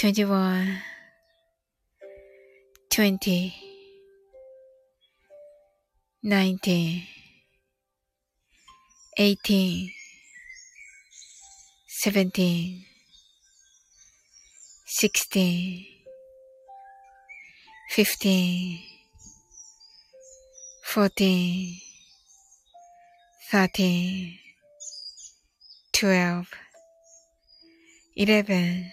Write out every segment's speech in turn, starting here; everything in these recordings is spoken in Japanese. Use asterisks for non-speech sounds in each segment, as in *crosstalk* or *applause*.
21 20 19 18 17 16 15 14 13 12 11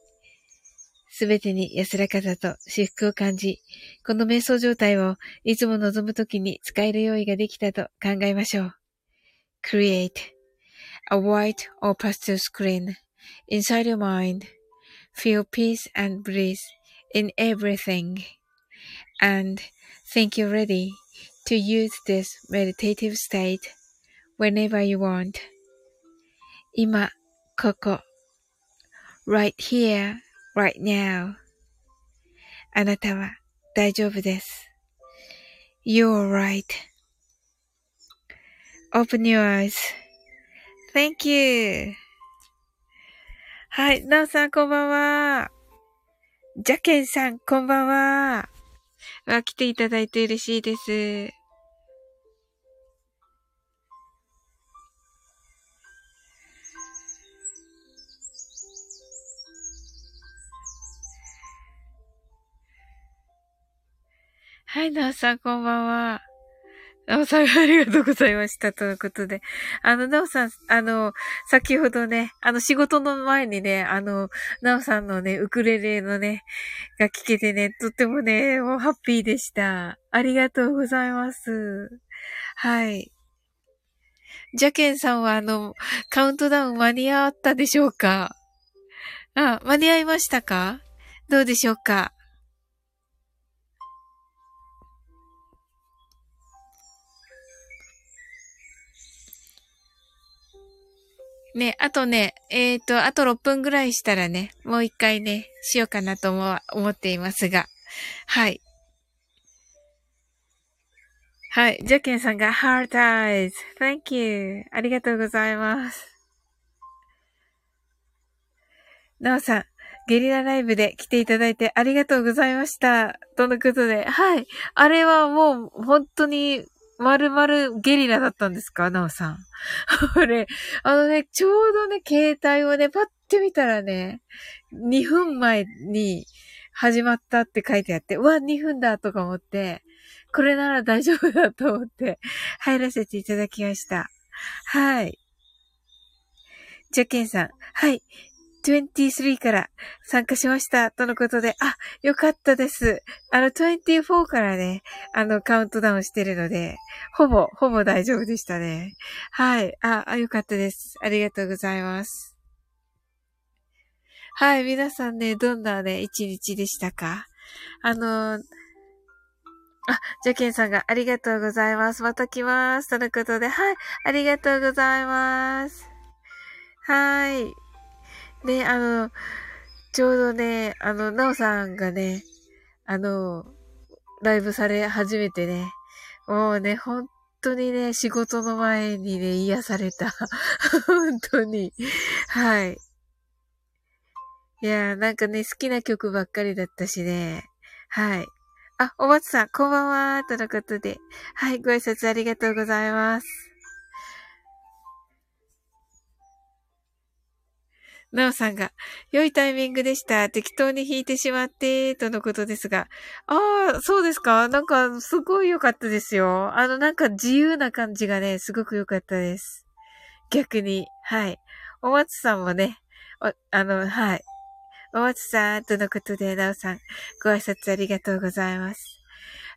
すべてに安らかさと至福を感じ、この瞑想状態をいつも望むときに使える用意ができたと考えましょう。Create a white or pastel screen inside your mind. Feel peace and bliss in everything. And think you're ready to use this meditative state whenever you want. 今、ここ。right here, right now. あなたは大丈夫です。You're right.Open your eyes.Thank you. はい、なおさんこんばんは。ジャケンさんこんばんは。わ、来ていただいて嬉しいです。はい、なおさん、こんばんは。なおさん、ありがとうございました。ということで。あの、なおさん、あの、先ほどね、あの、仕事の前にね、あの、なおさんのね、ウクレレのね、が聞けてね、とってもね、もうハッピーでした。ありがとうございます。はい。ジャケンさんは、あの、カウントダウン間に合ったでしょうか？あ、間に合いましたか？どうでしょうか？ね、あとね、えっ、ー、と、あと6分ぐらいしたらね、もう一回ね、しようかなと思思っていますが。はい。はい。ジャケンさんが Heart Eyes. Thank you. ありがとうございます。なおさん、ゲリラライブで来ていただいてありがとうございました。とのことで、はい。あれはもう、本当に、まるまるゲリラだったんですか？なおさん。*laughs* あれ、あのね、ちょうどね、携帯をね、パッて見たらね、2分前に始まったって書いてあって、うわ、2分だとか思って、これなら大丈夫だと思って入らせていただきました。はい。じゃけんさん。はい。23から参加しました。とのことで、あ、よかったです。あの、24からね、あの、カウントダウンしてるので、ほぼ、ほぼ大丈夫でしたね。はい。あ、あよかったです。ありがとうございます。はい。皆さんね、どんなね、一日でしたか？あのあ、ジャケンさんがありがとうございます。また来ます。とのことで、はい。ありがとうございます。はい。で、あの、ちょうどね、あの、なおさんがね、あの、ライブされ始めてね、もうね、本当にね、仕事の前にね、癒された。*laughs* 本当に。はい。いやー、なんかね、好きな曲ばっかりだったしね。はい。あ、おばつさん、こんばんは、とのことで。はい、ご挨拶ありがとうございます。なおさんが、良いタイミングでした。適当に弾いてしまって、とのことですが。ああ、そうですか？なんか、すごい良かったですよ。あの、なんか自由な感じがね、すごく良かったです。逆に。はい。お松さんもね、あの、はい。お松さん、とのことで、なおさん、ご挨拶ありがとうございます。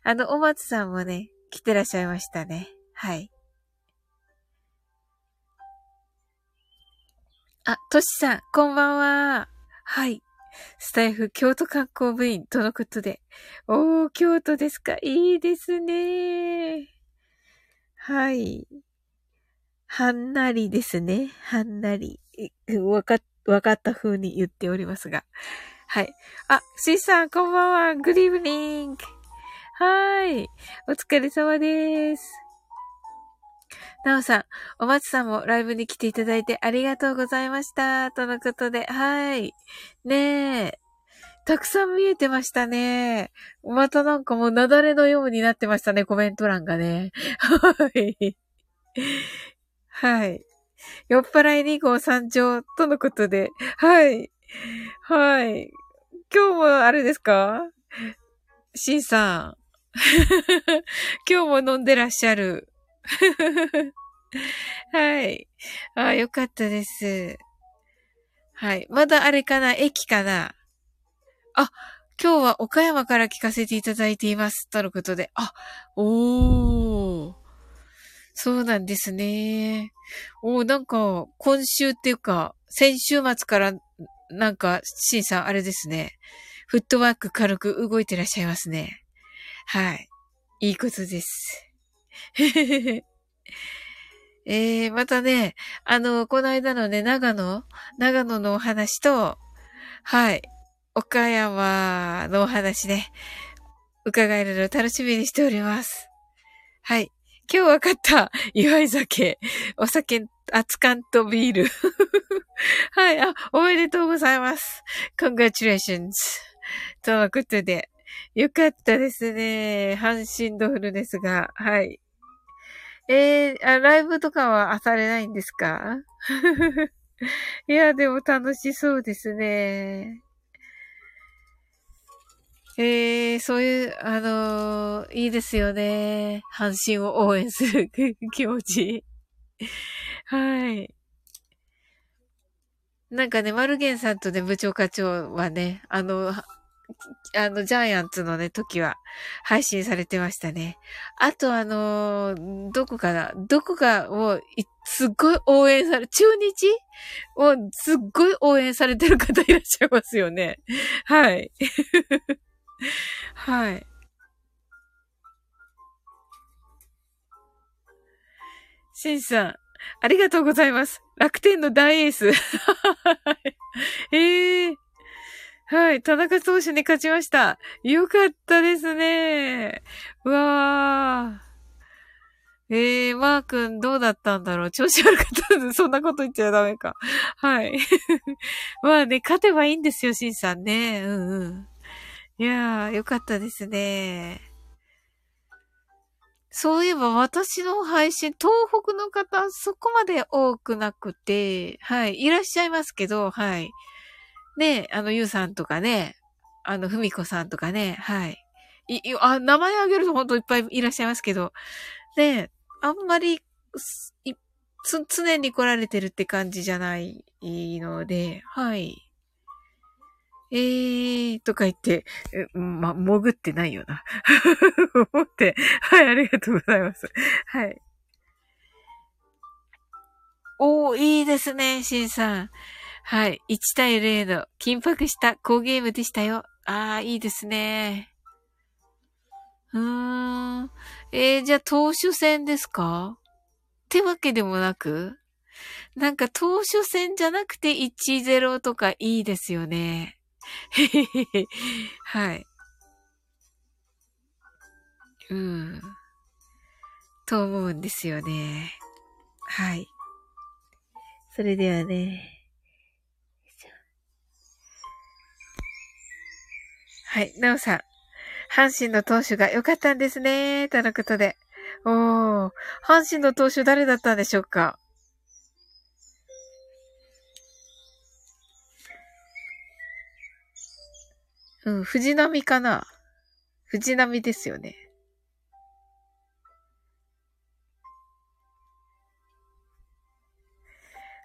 あの、お松さんもね、来てらっしゃいましたね。はい。あ、としさん、こんばんは。はい。スタイフ京都観光部員とのことで。おー、京都ですか。いいですね。はい。はんなりですね。はんなり。わか、わかった風に言っておりますが。はい。あ、シーさん、こんばんは。グリーブニング。はい。お疲れ様です。なおさん、お松さんもライブに来ていただいてありがとうございました。とのことで、はい。ねえ。たくさん見えてましたね。またなんかもう雪崩のようになってましたね、コメント欄がね。*laughs* はい。はい。酔っ払い2号参上とのことで、はい。はい。今日もあれですか？シンさん。*laughs* 今日も飲んでらっしゃる。*laughs* はい。あよかったです。はい。まだあれかな？駅かな？あ、今日は岡山から聞かせていただいています。とのことで。あ、おー。そうなんですね。おー、なんか、今週っていうか、先週末から、なんか、シンさん、あれですね。フットワーク軽く動いてらっしゃいますね。はい。いいことです。*laughs* えー、またね、あの、この間のね、長野長野のお話と、はい、岡山のお話ね、伺えるのを楽しみにしております。はい。今日分かった。祝い酒。お酒、熱燗とビール。*laughs* はい。あ、おめでとうございます。congratulations. とのことで。よかったですね。阪神ドフルですが。はい。えー、あ、ライブとかはされないんですか？*laughs* いや、でも楽しそうですね。えー、そういう、あのー、いいですよね。阪神を応援する気持ち。はい。なんかね、マルゲンさんとね、部長課長はね、あの、あの、ジャイアンツのね、時は配信されてましたね。あとあのー、どこかなどこかを、すっごい応援され、中日？をすっごい応援されてる方いらっしゃいますよね。はい。*laughs* はい。シンさん、ありがとうございます。楽天の大エース。え *laughs* えーはい。田中投手に勝ちました。よかったですね。うわええー、マー君どうだったんだろう？調子悪かったんで、そんなこと言っちゃダメか。はい。*laughs* まあね、勝てばいいんですよ、シンさんね。うんうん。いやー、よかったですね。そういえば私の配信、東北の方、そこまで多くなくて、はい、いらっしゃいますけど、はい。ね、あの、ゆうさんとかね、あの、ふみこさんとかね、はい。い、いあ、名前あげると本当いっぱいいらっしゃいますけど、ね、あんまり、つ、常に来られてるって感じじゃないので、はい。えーとか言って、ま、潜ってないよな。*laughs* 思って、はい、ありがとうございます。はい。おー、いいですね、シンさん。はい。1対0の緊迫した好ゲームでしたよ。あー、いいですね。うーん。えー、じゃあ、投手戦ですか？ってわけでもなく？なんか、投手戦じゃなくて1-0とかいいですよね。*laughs* はい。うん。と思うんですよね。はい。それではね。はい。なおさん。阪神の投手が良かったんですね。とのことで。おー。阪神の投手誰だったんでしょうかうん、藤波かな藤波ですよね。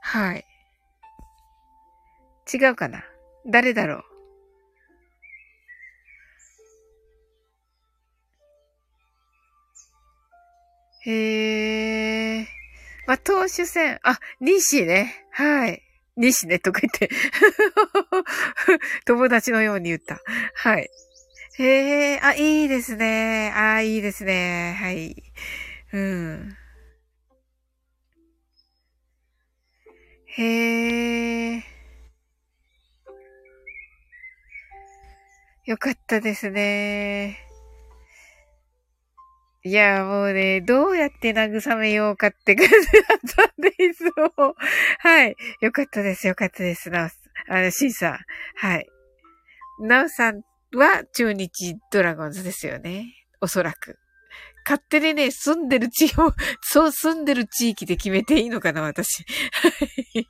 はい。違うかな誰だろうへえ。まあ、投手戦。あ、西ね。はい。西ね、とか言って *laughs* 友達のように言った。はい。へえ、あ、いいですね。あ、いいですね。はい。うん。へえ。よかったですね。いや、もうね、どうやって慰めようかって感じだったんで、いつも。はい。よかったです、よかったです、なお、あの、シンさん。はい。なおさんは中日ドラゴンズですよね。おそらく。勝手にね、住んでる地方、そう、住んでる地域で決めていいのかな、私。はい。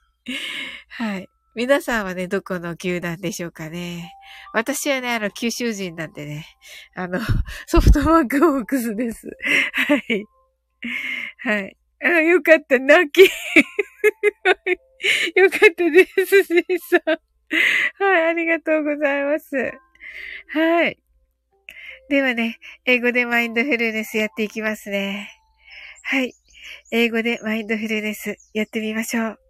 はい。皆さんはね、どこの球団でしょうかね。私はね、あの、九州人なんでね、あの、*laughs* ソフトバンクホークスです。はい。はい。あ、よかった、泣き。*laughs* よかったです、シーさん。はい、ありがとうございます。はい。ではね、英語でマインドフルネスやっていきますね。はい。英語でマインドフルネスやってみましょう。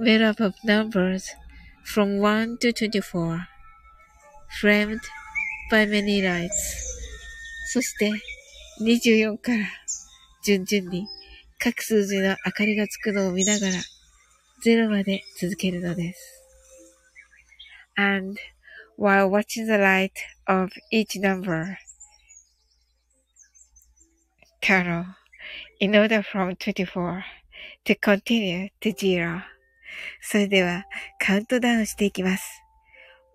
made up of numbers from 1 to 24. framed by many lights そして24から順々に各数字の明かりがつくのを見ながら0まで続けるのです。And while watching the light of each number, Carol, in order from 24 to continue to zero. それではカウントダウンしていきます。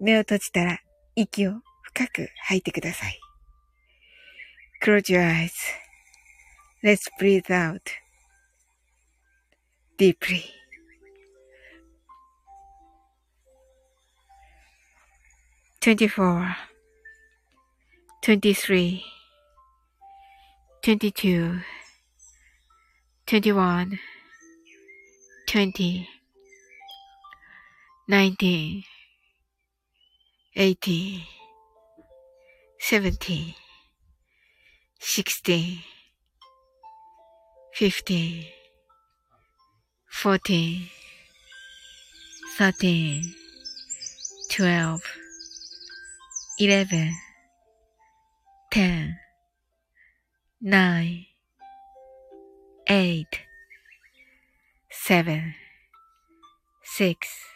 目を閉じたら息を深く吐いてください。Close your eyes. Let's breathe out. deeply. Twenty-four, twenty-three, twenty-two, twenty-one, twenty, 19 18 17 16 15 14 13 12 11 10 9 8 7 6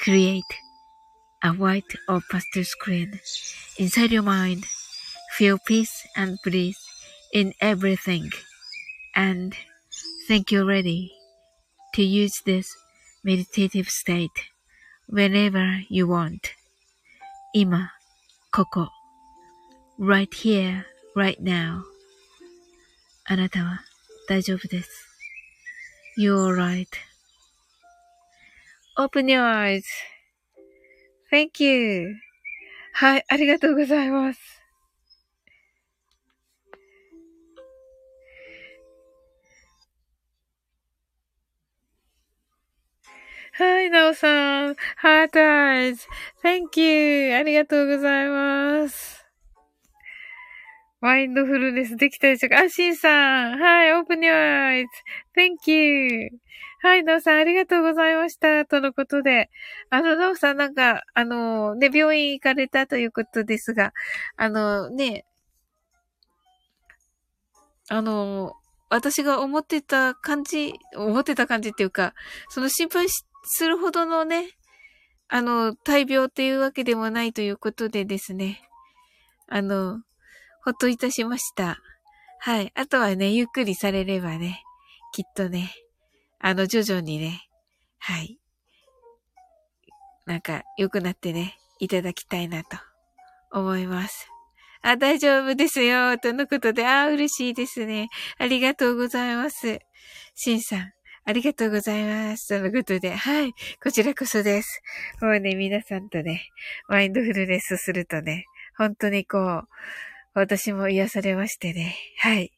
Create a white or pastel screen inside your mind. Feel peace and bliss in everything. And think you're ready to use this meditative state whenever you want. 今、ここ。right here, right now. あなたは大丈夫です。You're Open your eyes. Thank you. はい、ありがとうございます。はい、なおさん。ハートアイズ。Thank you. ありがとうございます。マインドフルネスできたでしょうか？あ、シンさん。はい、オープニュアイズ。Thank you. はい、なおさん、ありがとうございました。とのことで。あの、なおさん、なんか、あの、ね、病院行かれたということですが、あの、ね、あの、私が思ってた感じ、思ってた感じっていうか、その心配するほどのね、あの、大病っていうわけでもないということでですね、あの、ほっといたしました。はい。あとはね、ゆっくりされればね、きっとね、あの、徐々にね、はい。なんか、良くなってね、いただきたいなと思います。あ、大丈夫ですよ。とのことで、あ、嬉しいですね。ありがとうございます。しんさん、ありがとうございます。とのことで、はい。こちらこそです。もうね、皆さんとね、マインドフルネスするとね、本当にこう、私も癒されましてね。はい。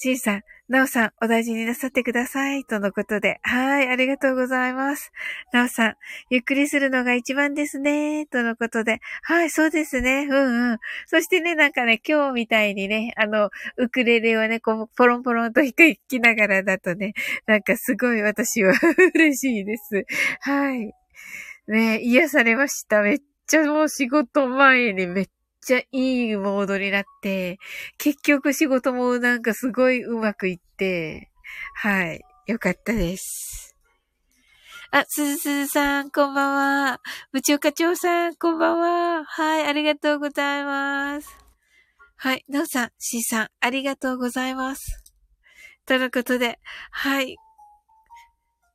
しんさん、なおさん、お大事になさってください。とのことで。はい、ありがとうございます。なおさん、ゆっくりするのが一番ですね。とのことで。はい、そうですね。うんうん。そしてね、なんかね、今日みたいにね、あの、ウクレレをね、こう、ポロンポロンと弾きながらだとね、なんかすごい私は *laughs* 嬉しいです。はい。ね、癒されました。めっちゃもう仕事前にめっちゃいいモードになって、結局仕事もなんかすごいうまくいって、はい。よかったです。あ、すずすずさん、こんばんは。部長課長さん、こんばんは。はい、ありがとうございます。はい、なおさん、しーさん、ありがとうございます。とのことで、はい。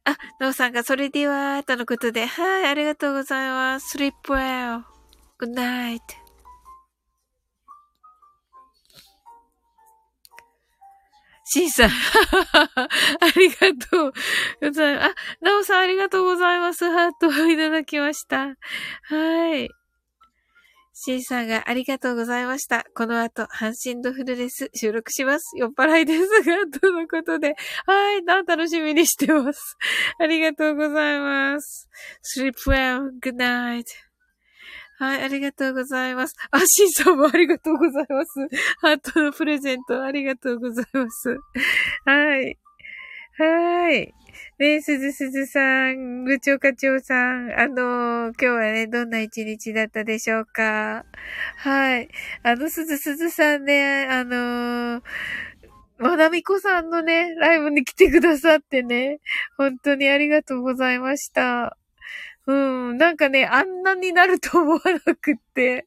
あ、なおさんがそれでは、とのことで、はい、ありがとうございます。sleep well. good night. シンさん。*laughs* ありがとうございます。あ、ナオさんありがとうございます。ハートをいただきました。はい。シンさんがありがとうございました。この後、ハンシンドフルネス収録します。酔っ払いですが、とのことで。はい、楽しみにしてます。ありがとうございます。sleep well, good night. はい、ありがとうございます。あ、シンさんもありがとうございます。ハートのプレゼントありがとうございます。はい。はい。ねすずすずさん、部長課長さん、あのー、今日はね、どんな一日だったでしょうか？はい。あの、すずすずさんね、あのー、まなみこさんのね、ライブに来てくださってね、本当にありがとうございました。うん、なんかね、あんなになると思わなくって。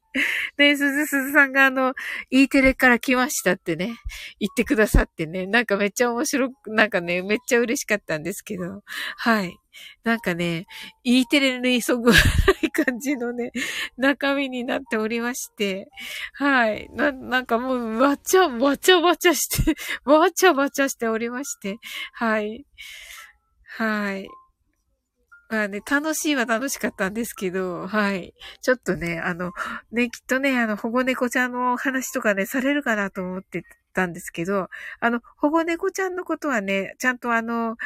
ね、すずすずさんがあの、E テレから来ましたってね、言ってくださってね、なんかめっちゃ面白く、なんかね、めっちゃ嬉しかったんですけど、はい。なんかね、E テレに急ぐない感じのね、中身になっておりまして、はい。な、なんかもう、わちゃ、わちゃわちゃして、わちゃわちゃしておりまして、はい。はい。まあね、楽しいは楽しかったんですけど、はい。ちょっとね、あの、ね、きっとね、あの、保護猫ちゃんの話とかね、されるかなと思ってたんですけど、あの、保護猫ちゃんのことはね、ちゃんとあの、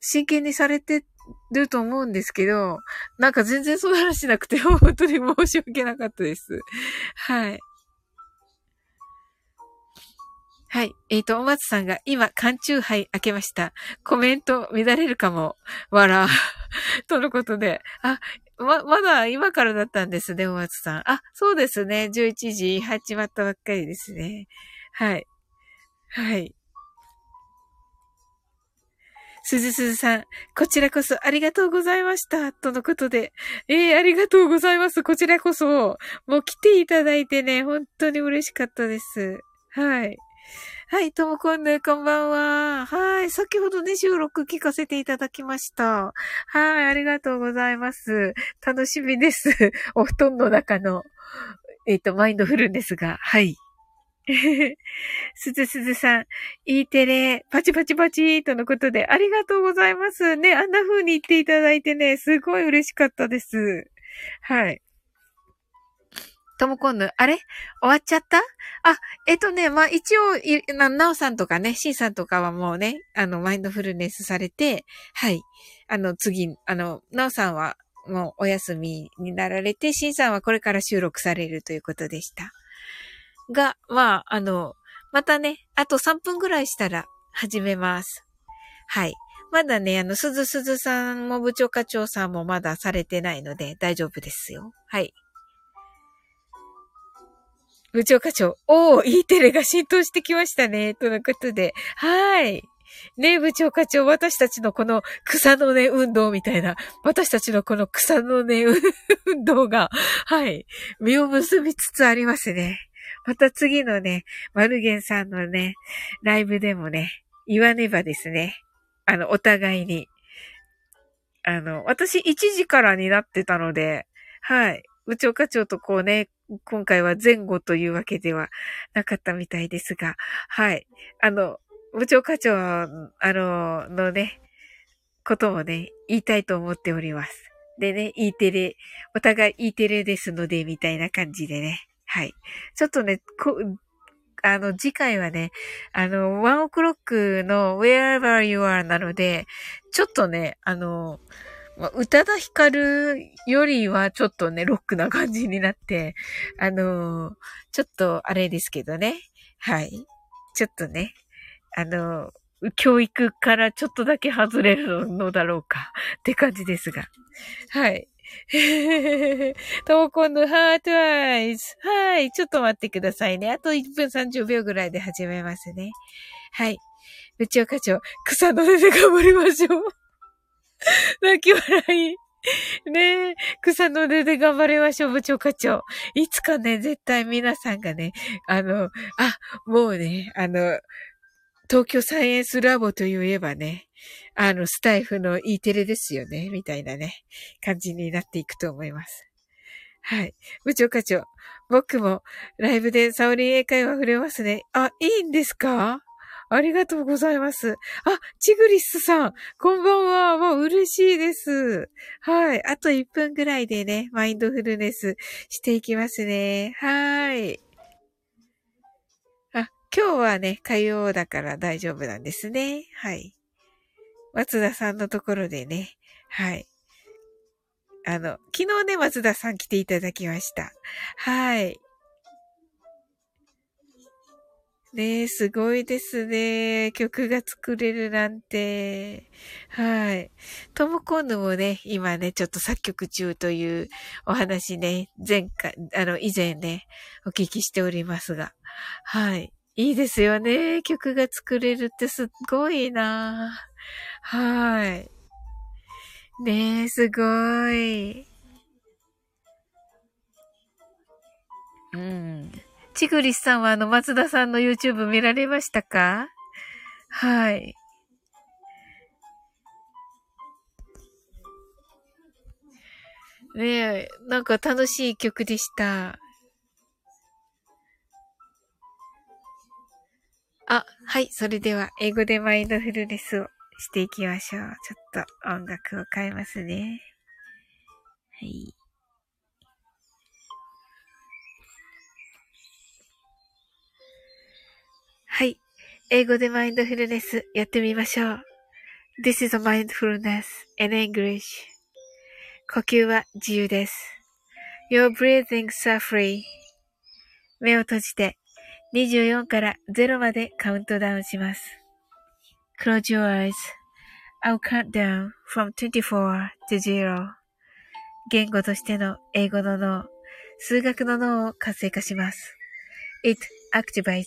真剣にされてると思うんですけど、なんか全然その話しなくて、*laughs* 本当に申し訳なかったです。はい。はい。えっ、ー、と、お松さんが今、缶中杯開けました。コメント乱れるかも。わら。*laughs* とのことで。あ、ま、まだ今からだったんですね、お松さん。あ、そうですね。11時始まったばっかりですね。はい。はい。すずすずさん、こちらこそありがとうございました。とのことで。ええー、ありがとうございます。こちらこそ。もう来ていただいてね、本当に嬉しかったです。はい。はい、ともこんぬ、こんばんは。はい、先ほどね、収録聞かせていただきました。はい、ありがとうございます。楽しみです。*laughs* お布団の中の、えっ、ー、と、マインドフルですが、はい。*laughs* すずすずさん、いテレ、パチパチパチとのことで、ありがとうございます。ね、あんな風に言っていただいてね、すごい嬉しかったです。はい。ともこんぬ、あれ？終わっちゃった？あ、えっとね、まあ、一応、な、なおさんとかね、しんさんとかはもうね、あの、マインドフルネスされて、はい。あの、次、あの、なおさんはもうお休みになられて、しんさんはこれから収録されるということでした。が、まあ、あの、またね、あと3分ぐらいしたら始めます。はい。まだね、あの、すずすずさんも部長課長さんもまだされてないので大丈夫ですよ。はい。部長課長、おー、E テレが浸透してきましたね。とのことで。はい。ね部長課長、私たちのこの草の根運動みたいな、私たちのこの草の根 *laughs* 運動が、はい、実を結びつつありますね。また次のね、マルゲンさんのね、ライブでもね、言わねばですね。あの、お互いに。あの、私1時からになってたので、はい。部長課長とこうね、今回は前後というわけではなかったみたいですが、はい。あの、部長課長、あの、のね、ことをね、言いたいと思っております。でね、E テレ、お互い E テレですので、みたいな感じでね。はい。ちょっとね、こ、あの、次回はね、あの、ワンオクロックの Wherever You Are なので、ちょっとね、あの、まあ、宇多田ヒカルよりはちょっとね、ロックな感じになって、あのー、ちょっとあれですけどね。はい。ちょっとね、あのー、教育からちょっとだけ外れるのだろうかって感じですが。はい。トモコンのハートアイズ。はい。ちょっと待ってくださいね。あと1分30秒ぐらいで始めますね。はい。部長課長、草の根で頑張りましょう。*laughs* 泣き笑い。ねえ、草の根で頑張りましょう、部長課長。いつかね、絶対皆さんがね、あの、あ、もうね、あの、東京サイエンスラボといえばね、あの、スタイフの E テレですよね、みたいなね、感じになっていくと思います。はい。部長課長、僕もライブでサオリン英会話触れますね。あ、いいんですか？ありがとうございます。あ、チグリスさん、こんばんは。もう嬉しいです。はい。あと1分ぐらいでね、マインドフルネスしていきますね。はい。あ、今日はね、火曜だから大丈夫なんですね。はい。松田さんのところでね、はい。あの、昨日ね、松田さん来ていただきました。はい。ねえ、すごいですね。曲が作れるなんて。はい。トムコンヌもね、今ね、ちょっと作曲中というお話ね、前回、あの、以前ね、お聞きしておりますが。はい。いいですよね。曲が作れるってすっごいなはい。ねえ、すごい。うん。ちぐりさんはあの、松田さんの YouTube 見られましたか？はい。ねえ、なんか楽しい曲でした。あ、はい。それでは、英語でマインドフルネスをしていきましょう。ちょっと音楽を変えますね。はい。はい。英語でマインドフルネスやってみましょう。This is a mindfulness in English. 呼吸は自由です。Your breathings are free. 目を閉じて24から0までカウントダウンします。Close your eyes.I'll count down from 24 to 0. 言語としての英語の脳、数学の脳を活性化します。It activates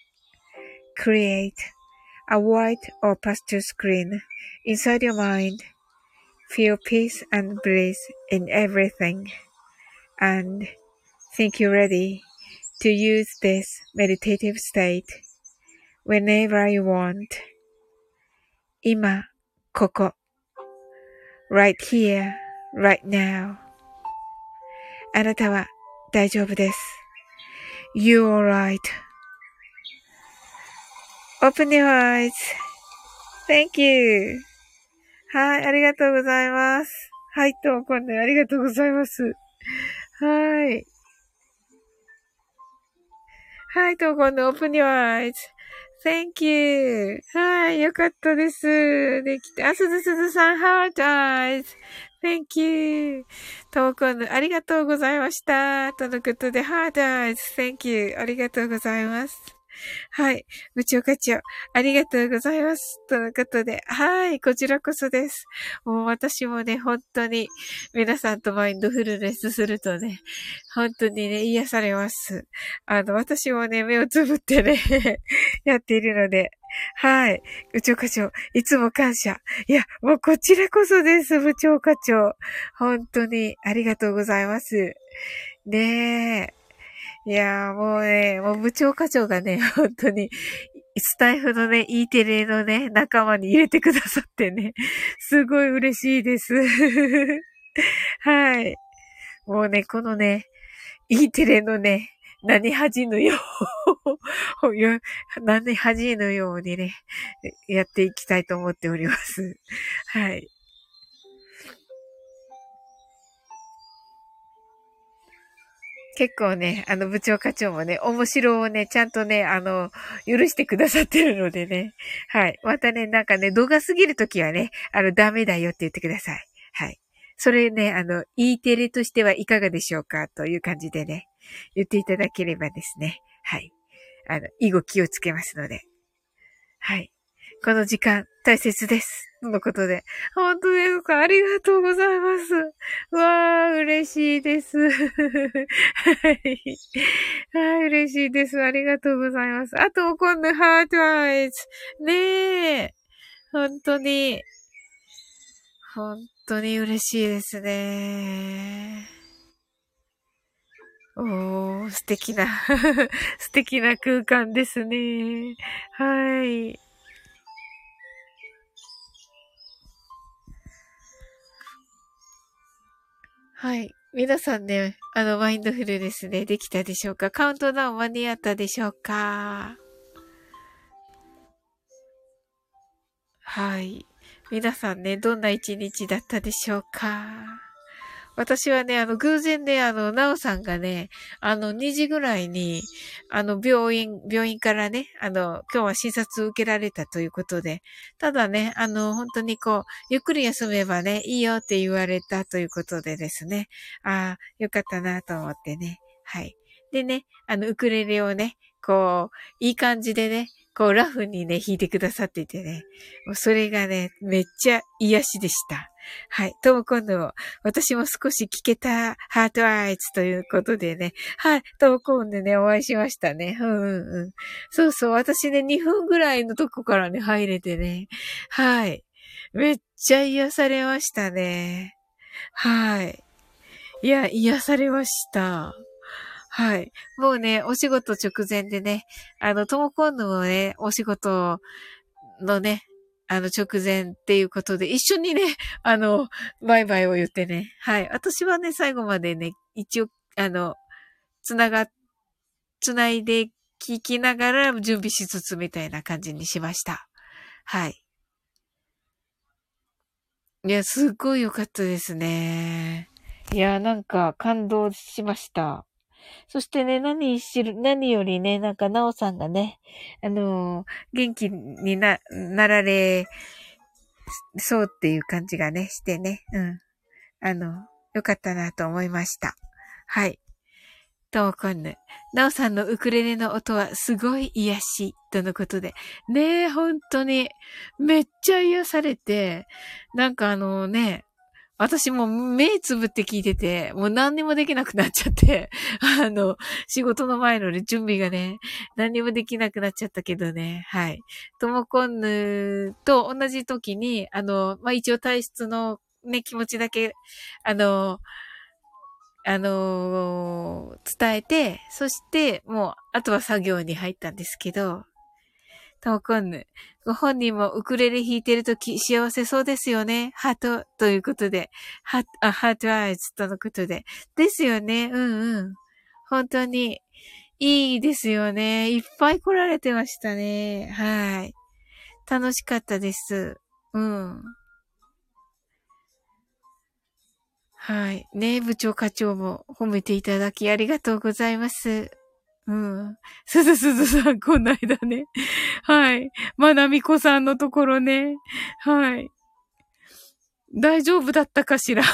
Create a white or pastel screen inside your mind. Feel peace and bliss in everything. And think you're ready to use this meditative state whenever you want. 今、ここ。right here, right now. あなたは大丈夫です。You're alright. Open your eyes. Thank you. はい、ありがとうございます。はい、と、今度ありがとうございます。はい。はい、と、今度 Open your eyes. Thank you. はい、よかったです。できて、あ、すずすずさん、Heart eyes. Thank you. と、今度ありがとうございました。とのことで、Heart eyes. Thank you. ありがとうございます。*laughs* はい。部長課長、ありがとうございます。とのことで、はい。こちらこそです。もう私もね、本当に皆さんとマインドフルネスするとね、本当にね、癒されます。あの、私もね、目をつぶってね *laughs* やっているので、はい。部長課長、いつも感謝。いや、もうこちらこそです、部長課長。本当にありがとうございます。ねえ。いや、もうね、もう部長課長がね、*laughs* 本当に、スタイフのね、E テレのね、仲間に入れてくださってね、*laughs* すごい嬉しいです。*laughs* はい。もうね、このね、E テレのね、何恥のよう何恥のようにね、やっていきたいと思っております。はい。結構ね、あの部長課長もね、面白をね、ちゃんとね、あの、許してくださってるのでね。はい。またね、なんかね、動画すぎるときはね、あの、ダメだよって言ってください。はい。それね、あの、E テレとしてはいかがでしょうかという感じでね。言っていただければですね。はい。あの、以後気をつけますので。はい。この時間、大切です。のことで。本当ですか？ありがとうございます。わー、嬉しいです。*laughs* はい。はい、嬉しいです。ありがとうございます。あと、今度、ハートアイズ。ねえ。本当に。本当に嬉しいですね。おー、素敵な *laughs* 素敵な空間ですね。はい。はい。皆さんね、あの、マインドフルですね、できたでしょうか？カウントダウン間に合ったでしょうか？はい。皆さんね、どんな一日だったでしょうか？私はね、あの、偶然で、あの、なおさんがね、あの、2時ぐらいに、あの、病院、病院からね、あの、今日は診察を受けられたということで、ただね、あの、本当にこう、ゆっくり休めばね、いいよって言われたということでですね、ああ、よかったなと思ってね、はい。でね、あの、ウクレレをね、こう、いい感じでね、こう、ラフにね、弾いてくださっててね、もうそれがね、めっちゃ癒しでした。はい。とも今度、私も少し聞けたハートアイズということでね。はい。とも今度ね、お会いしましたね。うんうんうん。そうそう。私ね、2分ぐらいのとこからね、入れてね。はい。めっちゃ癒されましたね。はい。いや、癒されました。はい。もうね、お仕事直前でね、あの、ともこんぬもね、お仕事のね、あの、直前っていうことで、一緒にね、*laughs* あの、バイバイを言ってね。はい。私はね、最後までね、一応、あの、つなが、つないで聞きながら準備しつつみたいな感じにしました。はい。いや、すっごい良かったですね。いや、なんか感動しました。そしてね、何しる、何よりね、なんか、なおさんがね、あのー、元気にな、なられ、そうっていう感じがね、してね、うん。あの、よかったなと思いました。はい。ともこんぬ。なおさんのウクレレの音はすごい癒し、とのことで。ねえ、本当に、めっちゃ癒されて、なんかあのね、私も目つぶって聞いてて、もう何にもできなくなっちゃって、*laughs* あの、仕事の前の、ね、準備がね、何にもできなくなっちゃったけどね、はい。ともこんぬと同じ時に、あの、まあ、一応体質のね、気持ちだけ、あの、あの伝えて、そして、もう、あとは作業に入ったんですけど、ともこんぬ。ご本人もウクレレ弾いてるとき幸せそうですよね。ハートということで。ハあハートアイズとのことで。ですよね。うんうん。本当にいいですよね。いっぱい来られてましたね。はい。楽しかったです。うん。はい。ね部長課長も褒めていただきありがとうございます。うん。すずすずさん、こないだね。*laughs* はい。まなみこさんのところね。はい。大丈夫だったかしら？*laughs* っ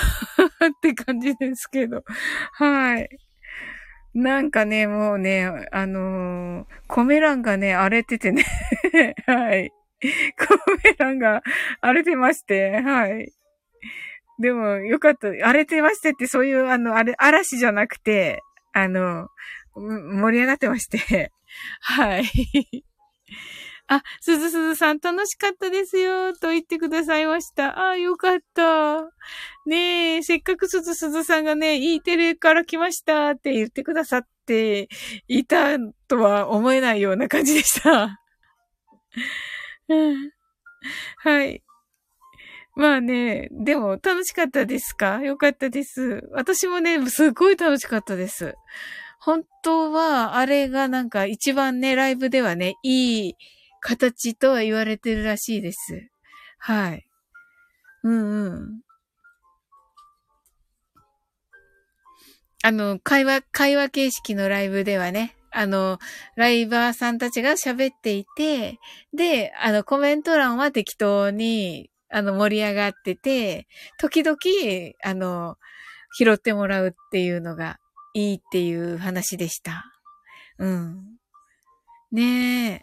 て感じですけど。はい。なんかね、もうね、あのー、コメ欄がね、荒れててね。*laughs* はい。コメ欄が荒れてまして、はい。でも、よかった。荒れてましてって、そういう、あの、あれ、嵐じゃなくて、あの、盛り上がってまして。*laughs* はい。*laughs* あ、すずすずさん楽しかったですよ、と言ってくださいました。ああ、よかった。ねえ、せっかくすずすずさんがね、E テレから来ましたって言ってくださっていたとは思えないような感じでした。*laughs* はい。まあね、でも楽しかったですか？よかったです。私もね、すっごい楽しかったです。本当は、あれがなんか一番ね、ライブではね、いい形とは言われてるらしいです。はい。うんうん。あの、会話、会話形式のライブではね、あの、ライバーさんたちが喋っていて、で、あの、コメント欄は適当に、あの、盛り上がってて、時々、あの、拾ってもらうっていうのがいいっていう話でした。うん。ねえ。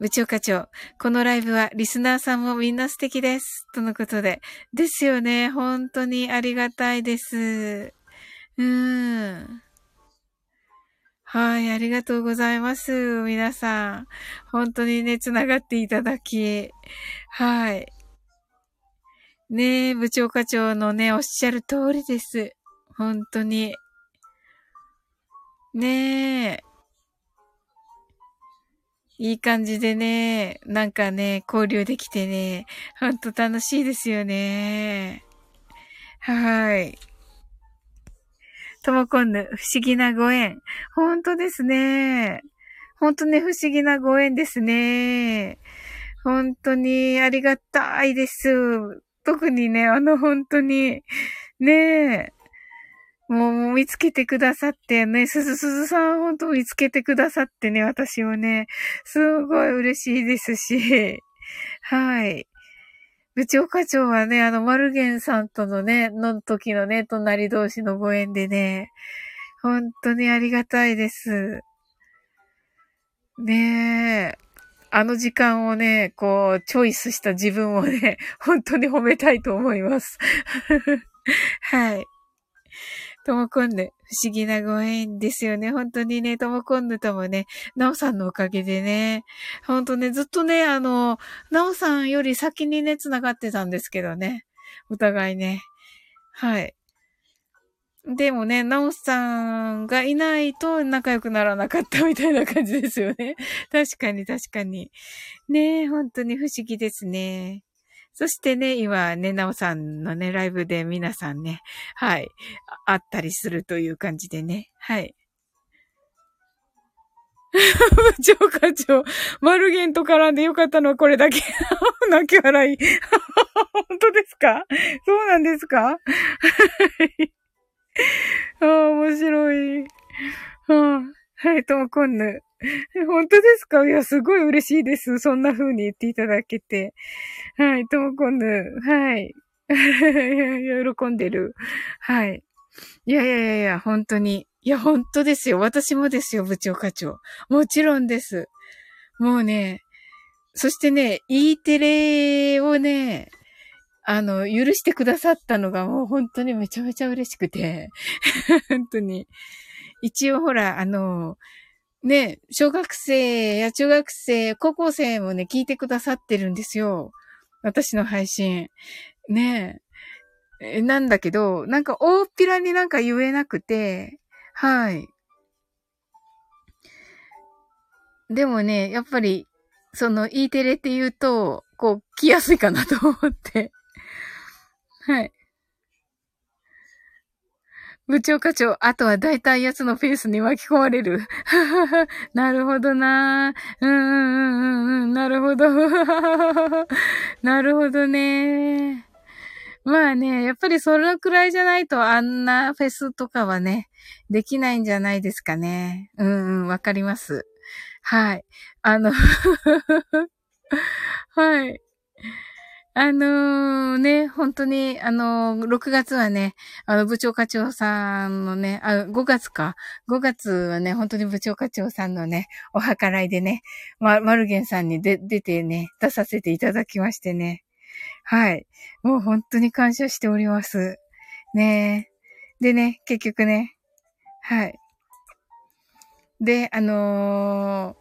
部長課長、このライブはリスナーさんもみんな素敵です。とのことで。ですよね。本当にありがたいです。うん。はい、ありがとうございます。皆さん。本当にね、つながっていただき。はい。ねえ、部長課長のね、おっしゃる通りです。本当に。ねえ。いい感じでね、なんかね、交流できてね、ほんと楽しいですよね。はい。ともこんぬ、不思議なご縁。ほんとですね。ほんとね、不思議なご縁ですね。本当にありがたいです。特にね、あの本当に、ねえ、もう見つけてくださってね、すずすずさん本当見つけてくださってね、私をね、すごい嬉しいですし、*laughs* はい。部長課長はね、あの、マルゲンさんとのね、の時のね、隣同士のご縁でね、本当にありがたいです。ねえ。あの時間をね、こう、チョイスした自分をね、*laughs* 本当に褒めたいと思います。*laughs* はい。ともこんぬ、不思議なご縁ですよね。本当にね、ともこんぬともね、なおさんのおかげでね、本当ね、ずっとね、あの、なおさんより先にね、繋がってたんですけどね。お互いね。はい。でもね、なおさんがいないと仲良くならなかった *laughs* みたいな感じですよね。確かに確かに。ね本当に不思議ですね。そしてね、今ね、なおさんのね、ライブで皆さんね、はい、あったりするという感じでね、はい。部長課長、マルゲンと絡んでよかったのはこれだけ。*laughs* 泣き笑い。*laughs* 本当ですか？そうなんですか？*laughs* ああ、面白い。はあ、はい、ともこんぬ。*laughs* 本当ですか？いや、すごい嬉しいです。そんな風に言っていただけて。はい、ともこんぬ。はい。*laughs* 喜んでる。はい。いやいやいやいや、本当に。いや、本当ですよ。私もですよ、部長課長。もちろんです。もうね、そしてね、E テレをね、あの、許してくださったのがもう本当にめちゃめちゃ嬉しくて。*laughs* 本当に。一応ほら、あの、ね、小学生や中学生、高校生もね、聞いてくださってるんですよ。私の配信。ねえ。なんだけど、なんか大っぴらになんか言えなくて、はい。でもね、やっぱり、その E テレって言うと、こう、来やすいかなと思って。はい。部長課長、あとは大体やつのペースに巻き込まれる。*laughs* なるほどなうんうんうんうん、なるほど。*laughs* なるほどね。まあね、やっぱりそのくらいじゃないとあんなフェスとかはね、できないんじゃないですかね。うんうん、わかります。はい。あの *laughs* はい。あのー、ね、本当に、あのー、6月はね、あの、部長課長さんのね、あ、5月か。5月はね、本当に部長課長さんのね、お計らいでね、ま、マルゲンさんにで、出てね、出させていただきましてね。はい。もう本当に感謝しております。ねでね、結局ね、はい。で、あのー、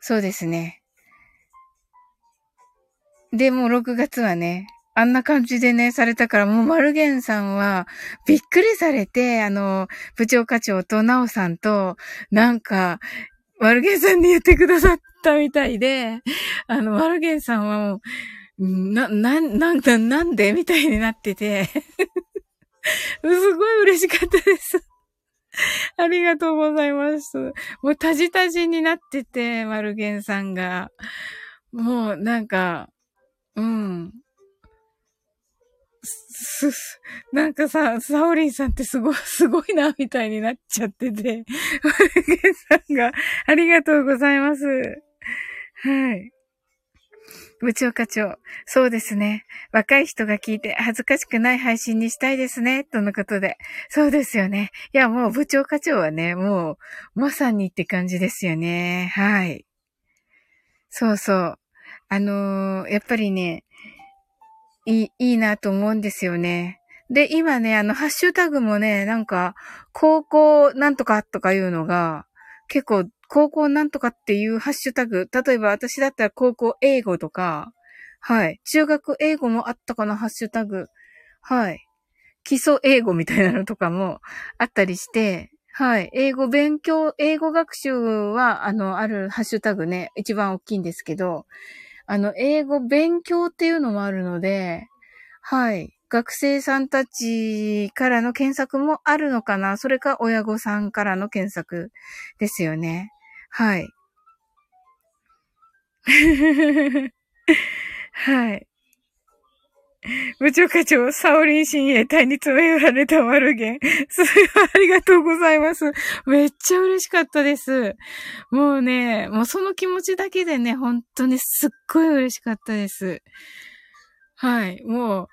そうですね。で、もう6月はね、あんな感じでね、されたから、もうマルゲンさんは、びっくりされて、あの、部長課長とナオさんと、なんか、マルゲンさんに言ってくださったみたいで、あの、マルゲンさんはもう、な、な、なんだ、なんで？みたいになってて、すごい嬉しかったです。ありがとうございます。もうタジタジになってて、マルゲンさんが。もうなんか、うん。す、すなんかさ、サオリンさんってすご、*laughs* すごいな、みたいになっちゃってて、マルゲンさんが、ありがとうございます。はい。部長課長。そうですね。若い人が聞いて恥ずかしくない配信にしたいですね。とのことで。そうですよね。いや、もう部長課長はね、もう、まさにって感じですよね。はい。そうそう。あのー、やっぱりね、いい、いいなと思うんですよね。で、今ね、あの、ハッシュタグもね、なんか、高校なんとかとかいうのが、結構高校なんとかっていうハッシュタグ、例えば私だったら高校英語とか、はい。中学英語もあったかな、ハッシュタグ。はい。基礎英語みたいなのとかもあったりして、はい。英語勉強、英語学習は、あの、あるハッシュタグね、一番大きいんですけど、あの、英語勉強っていうのもあるので、はい。学生さんたちからの検索もあるのかなそれか親御さんからの検索ですよね。はい。*laughs* はい。部長課長、サオリン親衛隊に詰め寄られた丸源。それはありがとうございます。めっちゃ嬉しかったです。もうね、もうその気持ちだけでね、本当にすっごい嬉しかったです。はい。も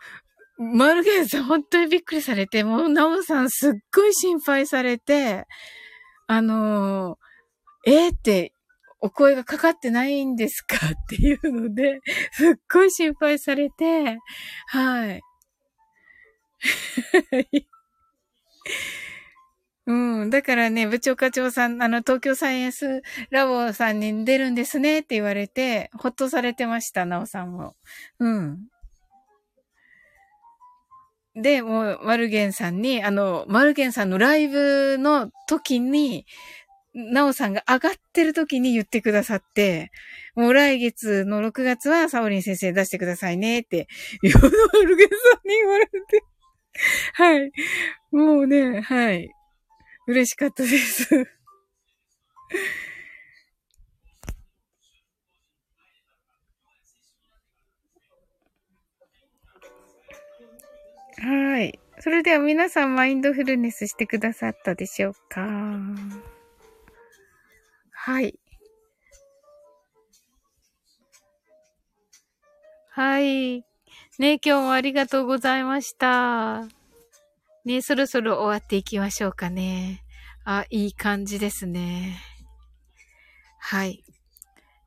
う、マルゲンさん本当にびっくりされて、もうナオさんすっごい心配されて、あのーえー、って、お声がかかってないんですか？*laughs* っていうので、*laughs* すっごい心配されて、はい。*laughs* うん。だからね、部長課長さん、あの、東京サイエンスラボさんに出るんですねって言われて、ほっとされてました、なおさんも。うん。で、もう、マルゲンさんに、あの、マルゲンさんのライブの時に、なおさんが上がってる時に言ってくださって、もう来月の6月はサオリン先生出してくださいねって、ヨドマルゲさんに言われて、はい。もうね、はい。嬉しかったです。はい。それでは皆さんマインドフルネスしてくださったでしょうか？はい。はい。ね、今日もありがとうございました。ね、そろそろ終わっていきましょうかね。あ、いい感じですね。はい。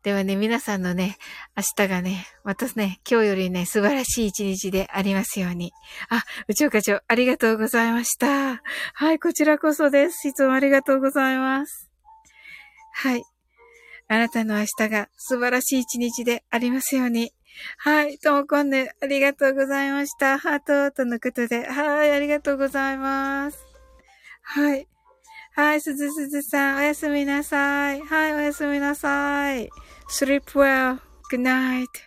ではね、皆さんのね、明日がね、またね、今日よりね、素晴らしい一日でありますように。あ、宇宙課長、ありがとうございました。はい、こちらこそです。いつもありがとうございます。はい。あなたの明日が素晴らしい一日でありますように。はい。ともこんで、ありがとうございました。ハートとのことで。はい。ありがとうございます。はい。はい。すずすずさん、おやすみなさい。はい。おやすみなさい。sleep well. good night.